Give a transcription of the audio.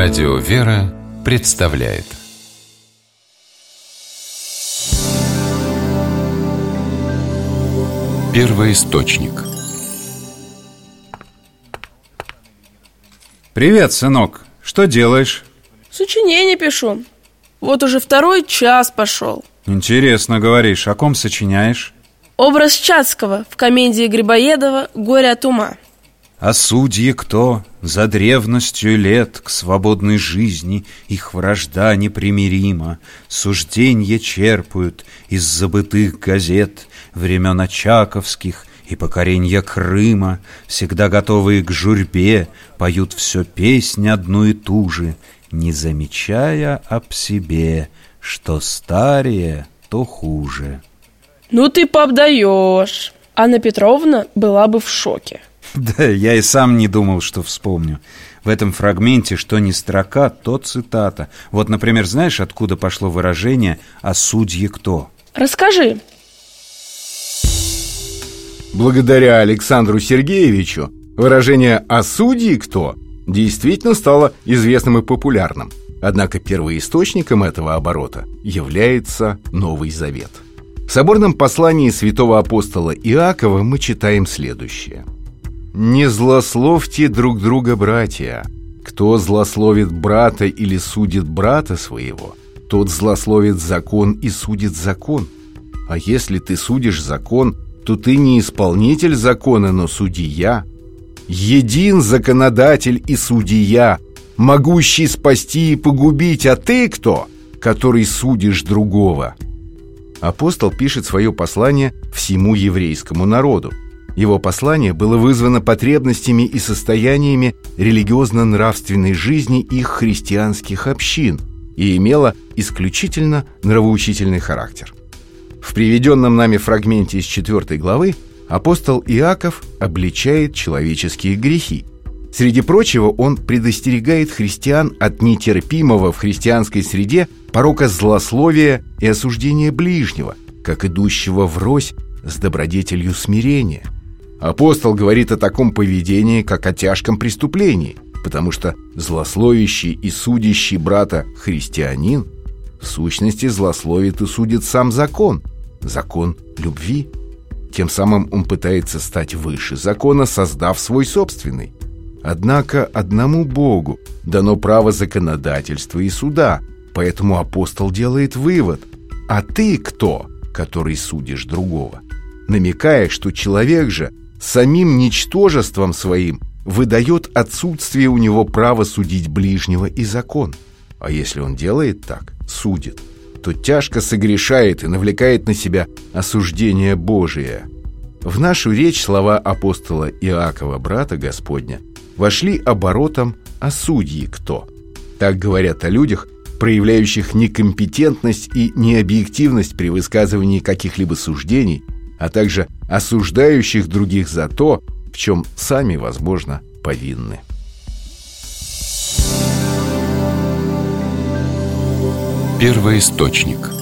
Радио «Вера» представляет Первый источник Привет, сынок. Что делаешь? Сочинение пишу. Вот уже второй час пошел. Интересно говоришь. О ком сочиняешь? Образ Чацкого в комедии Грибоедова «Горе от ума». А судьи кто? За древностью лет к свободной жизни Их вражда непримирима. Сужденья черпают из забытых газет Времен Очаковских и покоренья Крыма, Всегда готовые к журьбе, Поют все песнь одну и ту же, Не замечая об себе, Что старее, то хуже. Ну ты пообдаешь. Анна Петровна была бы в шоке. Да, я и сам не думал, что вспомню. В этом фрагменте что ни строка, то цитата. Вот, например, знаешь, откуда пошло выражение «а судьи кто»? Расскажи. Благодаря Александру Сергеевичу выражение «а судьи кто» действительно стало известным и популярным. Однако первоисточником этого оборота является Новый Завет. В соборном послании святого апостола Иакова мы читаем следующее – не злословьте друг друга, братья. Кто злословит брата или судит брата своего, тот злословит закон и судит закон. А если ты судишь закон, то ты не исполнитель закона, но судья. Един законодатель и судья, могущий спасти и погубить, а ты кто, который судишь другого? Апостол пишет свое послание всему еврейскому народу. Его послание было вызвано потребностями и состояниями религиозно-нравственной жизни их христианских общин и имело исключительно нравоучительный характер. В приведенном нами фрагменте из 4 главы апостол Иаков обличает человеческие грехи. Среди прочего, он предостерегает христиан от нетерпимого в христианской среде порока злословия и осуждения ближнего, как идущего врозь с добродетелью смирения – Апостол говорит о таком поведении, как о тяжком преступлении, потому что злословящий и судящий брата христианин в сущности злословит и судит сам закон, закон любви. Тем самым он пытается стать выше закона, создав свой собственный. Однако одному Богу дано право законодательства и суда, поэтому апостол делает вывод «А ты кто, который судишь другого?» намекая, что человек же самим ничтожеством своим выдает отсутствие у него права судить ближнего и закон. А если он делает так, судит, то тяжко согрешает и навлекает на себя осуждение Божие. В нашу речь слова апостола Иакова, брата Господня, вошли оборотом «А судьи кто?». Так говорят о людях, проявляющих некомпетентность и необъективность при высказывании каких-либо суждений – а также осуждающих других за то, в чем сами, возможно, повинны. Первый источник –